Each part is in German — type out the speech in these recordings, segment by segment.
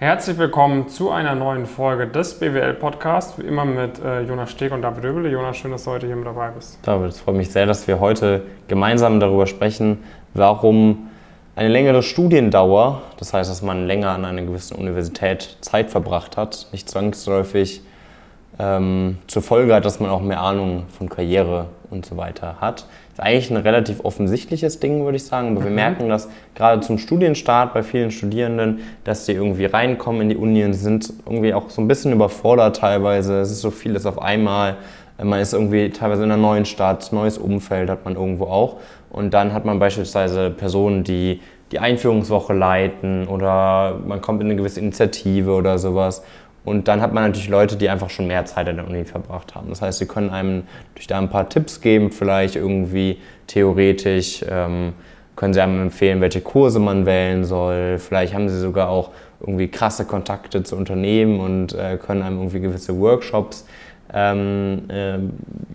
Herzlich willkommen zu einer neuen Folge des BWL Podcasts, wie immer mit äh, Jonas Steg und David Röbele. Jonas, schön, dass du heute hier mit dabei bist. David, es freut mich sehr, dass wir heute gemeinsam darüber sprechen, warum eine längere Studiendauer, das heißt, dass man länger an einer gewissen Universität Zeit verbracht hat, nicht zwangsläufig ähm, zur Folge hat, dass man auch mehr Ahnung von Karriere und so weiter hat. Das ist eigentlich ein relativ offensichtliches Ding, würde ich sagen. Aber mhm. wir merken das gerade zum Studienstart bei vielen Studierenden, dass die irgendwie reinkommen in die Uni und sind irgendwie auch so ein bisschen überfordert teilweise. Es ist so vieles auf einmal. Man ist irgendwie teilweise in einer neuen Stadt, neues Umfeld hat man irgendwo auch. Und dann hat man beispielsweise Personen, die die Einführungswoche leiten oder man kommt in eine gewisse Initiative oder sowas. Und dann hat man natürlich Leute, die einfach schon mehr Zeit in der Uni verbracht haben. Das heißt, sie können einem durch da ein paar Tipps geben, vielleicht irgendwie theoretisch, ähm, können sie einem empfehlen, welche Kurse man wählen soll. Vielleicht haben sie sogar auch irgendwie krasse Kontakte zu Unternehmen und äh, können einem irgendwie gewisse Workshops ähm, äh,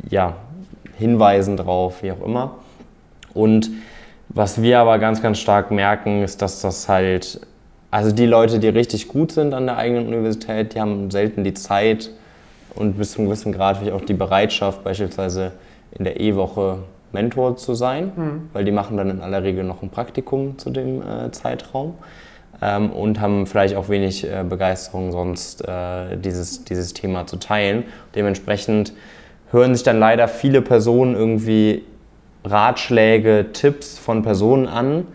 ja, hinweisen drauf, wie auch immer. Und was wir aber ganz, ganz stark merken, ist, dass das halt also die Leute, die richtig gut sind an der eigenen Universität, die haben selten die Zeit und bis zu einem gewissen Grad vielleicht auch die Bereitschaft, beispielsweise in der E-Woche Mentor zu sein, mhm. weil die machen dann in aller Regel noch ein Praktikum zu dem äh, Zeitraum ähm, und haben vielleicht auch wenig äh, Begeisterung sonst äh, dieses, dieses Thema zu teilen. Dementsprechend hören sich dann leider viele Personen irgendwie Ratschläge, Tipps von Personen an,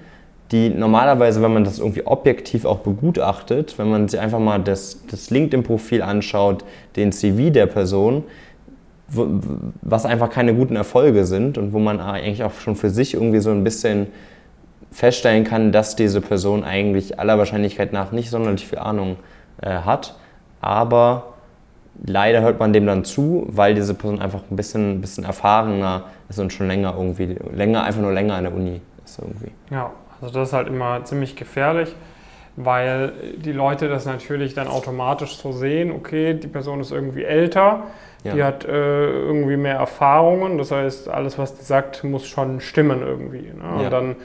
die normalerweise, wenn man das irgendwie objektiv auch begutachtet, wenn man sich einfach mal das, das LinkedIn-Profil anschaut, den CV der Person, was einfach keine guten Erfolge sind und wo man eigentlich auch schon für sich irgendwie so ein bisschen feststellen kann, dass diese Person eigentlich aller Wahrscheinlichkeit nach nicht sonderlich viel Ahnung äh, hat. Aber leider hört man dem dann zu, weil diese Person einfach ein bisschen, bisschen erfahrener ist und schon länger irgendwie, länger, einfach nur länger an der Uni ist irgendwie. Ja, also das ist halt immer ziemlich gefährlich, weil die Leute das natürlich dann automatisch so sehen, okay, die Person ist irgendwie älter, ja. die hat äh, irgendwie mehr Erfahrungen, das heißt, alles, was die sagt, muss schon stimmen irgendwie. Ne? Und dann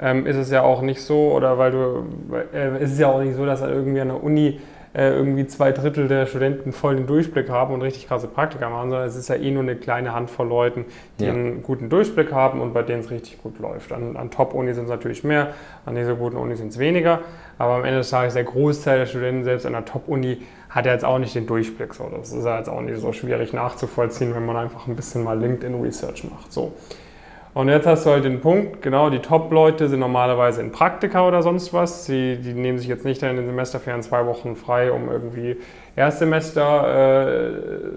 ähm, ist es ja auch nicht so, oder weil du, äh, ist es ja auch nicht so, dass er irgendwie an der Uni äh, irgendwie zwei Drittel der Studenten voll den Durchblick haben und richtig krasse Praktika machen, sondern es ist ja eh nur eine kleine Handvoll Leuten, die ja. einen guten Durchblick haben und bei denen es richtig gut läuft. An, an Top-Uni sind es natürlich mehr, an nicht so guten Uni sind es weniger, aber am Ende des Tages der Großteil der Studenten selbst an der Top-Uni hat ja jetzt auch nicht den Durchblick. So. Das ist ja jetzt auch nicht so schwierig nachzuvollziehen, wenn man einfach ein bisschen mal LinkedIn-Research macht. So. Und jetzt hast du halt den Punkt, genau, die Top-Leute sind normalerweise in Praktika oder sonst was. Sie, die nehmen sich jetzt nicht in den Semesterferien zwei Wochen frei, um irgendwie Erstsemester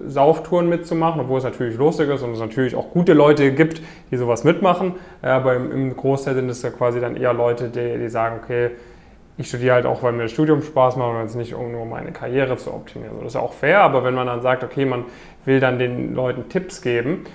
äh, mitzumachen, obwohl es natürlich lustig ist und es natürlich auch gute Leute gibt, die sowas mitmachen. Aber im, im Großteil sind es ja quasi dann eher Leute, die, die sagen, okay, ich studiere halt auch, weil mir das Studium Spaß macht und jetzt nicht um nur meine Karriere zu optimieren. das ist ja auch fair, aber wenn man dann sagt, okay, man will dann den Leuten Tipps geben,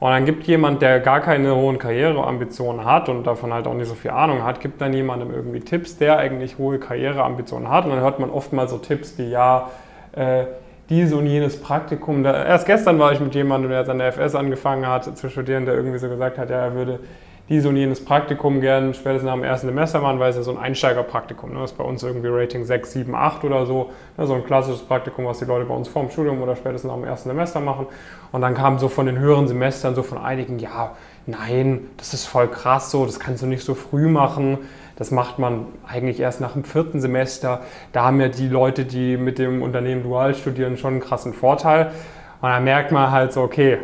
und dann gibt jemand, der gar keine hohen Karriereambitionen hat und davon halt auch nicht so viel Ahnung hat, gibt dann jemandem irgendwie Tipps, der eigentlich hohe Karriereambitionen hat. Und dann hört man oft mal so Tipps wie, ja, äh, dieses und jenes Praktikum. Da, erst gestern war ich mit jemandem, der jetzt an der FS angefangen hat zu studieren, der irgendwie so gesagt hat, ja, er würde dieses und jenes Praktikum gern spätestens nach dem ersten Semester machen, weil es ja so ein Einsteigerpraktikum. Ne? Das ist bei uns irgendwie Rating 6, 7, 8 oder so. Ne? So ein klassisches Praktikum, was die Leute bei uns vorm Studium oder spätestens nach dem ersten Semester machen. Und dann kam so von den höheren Semestern so von einigen, ja, nein, das ist voll krass so, das kannst du nicht so früh machen. Das macht man eigentlich erst nach dem vierten Semester. Da haben ja die Leute, die mit dem Unternehmen dual studieren, schon einen krassen Vorteil. Und dann merkt man halt so, okay,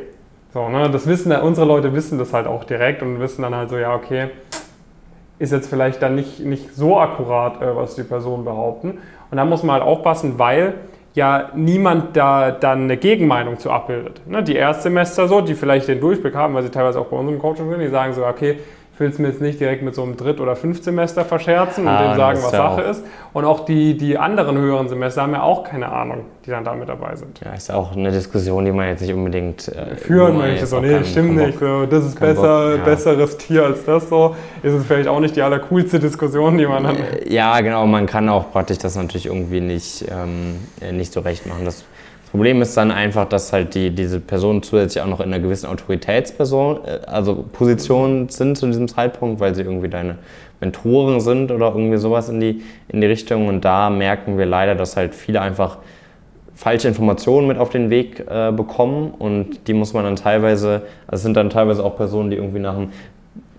so, ne, das wissen, unsere Leute wissen das halt auch direkt und wissen dann halt so, ja, okay, ist jetzt vielleicht dann nicht, nicht so akkurat, äh, was die Personen behaupten. Und da muss man halt aufpassen, weil ja niemand da dann eine Gegenmeinung zu abbildet. Ne, die Erstsemester so, die vielleicht den Durchblick haben, weil sie teilweise auch bei unserem Coaching sind, die sagen so, okay, ich will es mir jetzt nicht direkt mit so einem Dritt- oder Fünftsemester verscherzen und ah, dem sagen, was Sache ist. Und auch die, die anderen höheren Semester haben ja auch keine Ahnung, die dann da mit dabei sind. Ja, ist auch eine Diskussion, die man jetzt nicht unbedingt äh, führen möchte. So, nee, stimmt nicht. So, das ist besser, Bock, ja. besseres Tier als das. So ist es vielleicht auch nicht die allercoolste Diskussion, die man dann. Ja, genau. Man kann auch praktisch das natürlich irgendwie nicht, ähm, nicht so recht machen. Das Problem ist dann einfach, dass halt die, diese Personen zusätzlich auch noch in einer gewissen Autoritätsperson, äh, also Position sind zu diesem Zeitpunkt, weil sie irgendwie deine Mentoren sind oder irgendwie sowas in die, in die Richtung. Und da merken wir leider, dass halt viele einfach falsche Informationen mit auf den Weg äh, bekommen und die muss man dann teilweise, also es sind dann teilweise auch Personen, die irgendwie nach dem,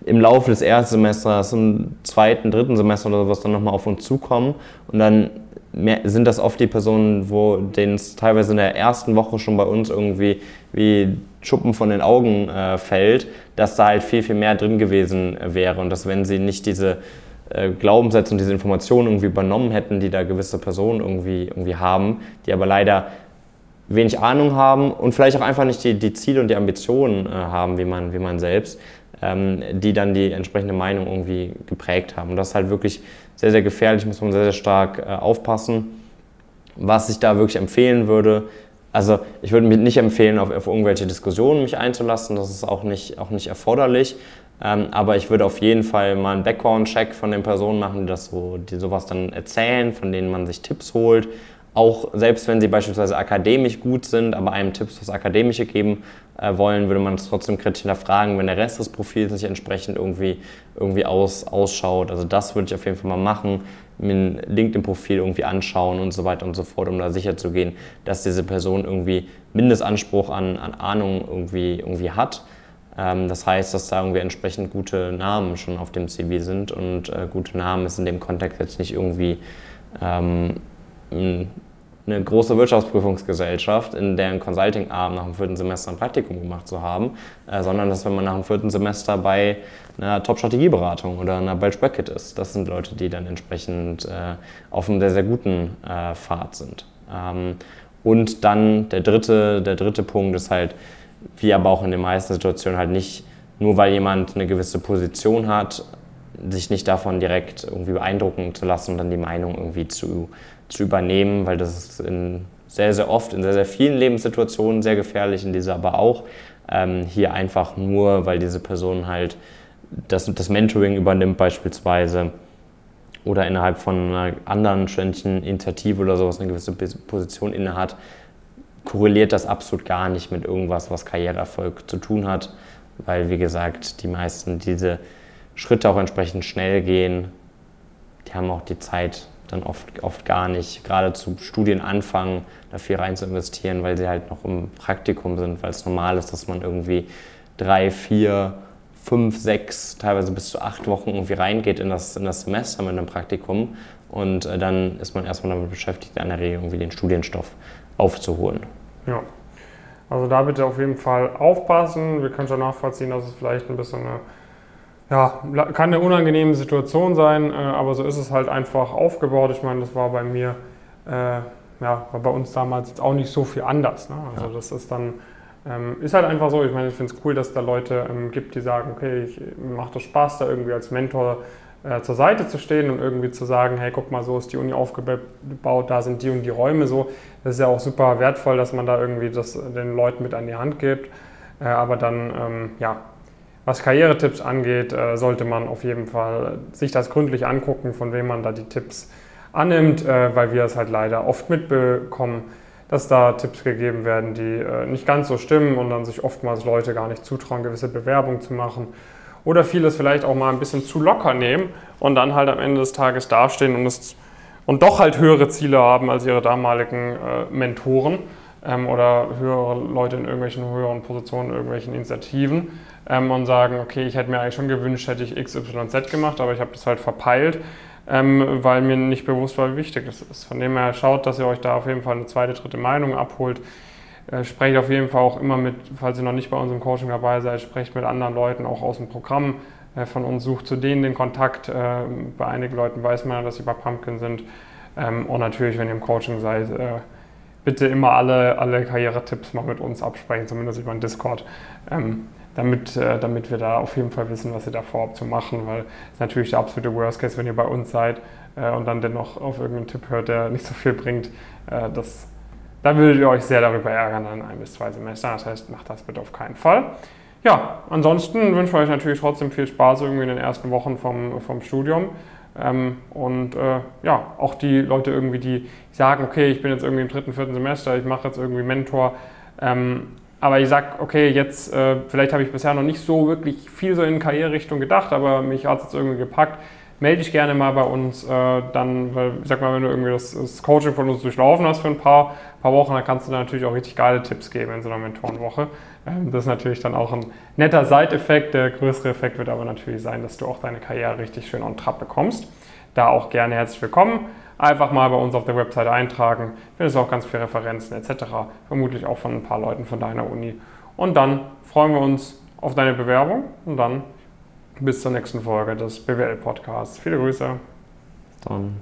im Laufe des ersten Semesters, im zweiten, dritten Semester oder sowas dann nochmal auf uns zukommen und dann mehr, sind das oft die Personen, wo denen es teilweise in der ersten Woche schon bei uns irgendwie wie Schuppen von den Augen äh, fällt, dass da halt viel, viel mehr drin gewesen wäre und dass wenn sie nicht diese äh, Glaubenssätze und diese Informationen irgendwie übernommen hätten, die da gewisse Personen irgendwie, irgendwie haben, die aber leider wenig Ahnung haben und vielleicht auch einfach nicht die, die Ziele und die Ambitionen äh, haben, wie man, wie man selbst, ähm, die dann die entsprechende Meinung irgendwie geprägt haben. Und das ist halt wirklich sehr, sehr gefährlich, muss man sehr, sehr stark äh, aufpassen. Was ich da wirklich empfehlen würde, also ich würde mir nicht empfehlen, auf, auf irgendwelche Diskussionen mich einzulassen, das ist auch nicht, auch nicht erforderlich. Ähm, aber ich würde auf jeden Fall mal einen Background-Check von den Personen machen, die das so, die sowas dann erzählen, von denen man sich Tipps holt. Auch selbst wenn sie beispielsweise akademisch gut sind, aber einem Tipps fürs Akademische geben äh, wollen, würde man es trotzdem kritisch hinterfragen, wenn der Rest des Profils nicht entsprechend irgendwie, irgendwie aus, ausschaut. Also das würde ich auf jeden Fall mal machen, mir ein LinkedIn-Profil irgendwie anschauen und so weiter und so fort, um da sicher zu gehen, dass diese Person irgendwie Mindestanspruch an, an Ahnung irgendwie, irgendwie hat ähm, das heißt, dass da irgendwie entsprechend gute Namen schon auf dem CV sind und äh, gute Namen ist in dem Kontext jetzt nicht irgendwie ähm, eine große Wirtschaftsprüfungsgesellschaft, in deren Consulting-Arm nach dem vierten Semester ein Praktikum gemacht zu haben, äh, sondern dass wenn man nach dem vierten Semester bei einer Top-Strategieberatung oder einer Belch Bracket ist, das sind Leute, die dann entsprechend äh, auf einem sehr, sehr guten äh, Pfad sind. Ähm, und dann der dritte, der dritte Punkt ist halt, wie aber auch in den meisten Situationen halt nicht, nur weil jemand eine gewisse Position hat, sich nicht davon direkt irgendwie beeindrucken zu lassen und dann die Meinung irgendwie zu, zu übernehmen, weil das ist in sehr, sehr oft in sehr, sehr vielen Lebenssituationen sehr gefährlich, in dieser aber auch. Ähm, hier einfach nur, weil diese Person halt das, das Mentoring übernimmt beispielsweise oder innerhalb von einer anderen studentischen Initiative oder sowas eine gewisse Position innehat, korreliert das absolut gar nicht mit irgendwas, was Karriereerfolg zu tun hat, weil, wie gesagt, die meisten diese Schritte auch entsprechend schnell gehen. Die haben auch die Zeit dann oft, oft gar nicht, gerade zu Studienanfang da viel rein zu investieren, weil sie halt noch im Praktikum sind, weil es normal ist, dass man irgendwie drei, vier, fünf, sechs, teilweise bis zu acht Wochen irgendwie reingeht in das, in das Semester mit einem Praktikum und äh, dann ist man erstmal damit beschäftigt, in der Regel irgendwie den Studienstoff aufzuholen. Ja, also da bitte auf jeden Fall aufpassen. Wir können schon nachvollziehen, dass es vielleicht ein bisschen eine, ja, kann eine unangenehme Situation sein, äh, aber so ist es halt einfach aufgebaut. Ich meine, das war bei mir, äh, ja, war bei uns damals jetzt auch nicht so viel anders. Ne? Also ja. das ist dann, ähm, ist halt einfach so. Ich meine, ich finde es cool, dass es da Leute ähm, gibt, die sagen, okay, ich, mir macht das Spaß, da irgendwie als Mentor äh, zur Seite zu stehen und irgendwie zu sagen, hey, guck mal, so ist die Uni aufgebaut, da sind die und die Räume so. Das ist ja auch super wertvoll, dass man da irgendwie das den Leuten mit an die Hand gibt. Äh, aber dann, ähm, ja, was Karrieretipps angeht, äh, sollte man auf jeden Fall sich das gründlich angucken, von wem man da die Tipps annimmt, äh, weil wir es halt leider oft mitbekommen, dass da Tipps gegeben werden, die äh, nicht ganz so stimmen und dann sich oftmals Leute gar nicht zutrauen, gewisse Bewerbungen zu machen oder vieles vielleicht auch mal ein bisschen zu locker nehmen und dann halt am Ende des Tages dastehen und, es, und doch halt höhere Ziele haben als ihre damaligen Mentoren ähm, oder höhere Leute in irgendwelchen höheren Positionen, irgendwelchen Initiativen ähm, und sagen, okay, ich hätte mir eigentlich schon gewünscht, hätte ich X, Y, Z gemacht, aber ich habe das halt verpeilt. Ähm, weil mir nicht bewusst war, wie wichtig das ist. Von dem her schaut, dass ihr euch da auf jeden Fall eine zweite, dritte Meinung abholt. Äh, sprecht auf jeden Fall auch immer mit, falls ihr noch nicht bei uns im Coaching dabei seid, sprecht mit anderen Leuten auch aus dem Programm äh, von uns, sucht zu denen den Kontakt. Äh, bei einigen Leuten weiß man, dass sie bei Pumpkin sind. Ähm, und natürlich, wenn ihr im Coaching seid, äh, bitte immer alle, alle Karrieretipps mal mit uns absprechen, zumindest über den Discord. Ähm, damit, äh, damit wir da auf jeden Fall wissen, was ihr da vorhabt zu machen, weil es natürlich der absolute Worst Case, wenn ihr bei uns seid äh, und dann dennoch auf irgendeinen Tipp hört, der nicht so viel bringt. das da würdet ihr euch sehr darüber ärgern an ein bis zwei Semestern. Das heißt, macht das bitte auf keinen Fall. Ja, ansonsten wünsche ich euch natürlich trotzdem viel Spaß irgendwie in den ersten Wochen vom, vom Studium. Ähm, und äh, ja, auch die Leute irgendwie, die sagen, okay, ich bin jetzt irgendwie im dritten, vierten Semester, ich mache jetzt irgendwie Mentor. Ähm, aber ich sage, okay, jetzt, äh, vielleicht habe ich bisher noch nicht so wirklich viel so in Karriererichtung gedacht, aber mich hat es jetzt irgendwie gepackt. melde dich gerne mal bei uns. Äh, dann, weil, ich sag mal, wenn du irgendwie das, das, Coaching von uns durchlaufen hast für ein paar, paar Wochen, dann kannst du da natürlich auch richtig geile Tipps geben in so einer Mentorenwoche. Ähm, das ist natürlich dann auch ein netter Seiteffekt. Der größere Effekt wird aber natürlich sein, dass du auch deine Karriere richtig schön on track bekommst. Da auch gerne herzlich willkommen. Einfach mal bei uns auf der Website eintragen. Findest auch ganz viele Referenzen etc. Vermutlich auch von ein paar Leuten von deiner Uni. Und dann freuen wir uns auf deine Bewerbung und dann bis zur nächsten Folge des BWL Podcasts. Viele Grüße. Dann.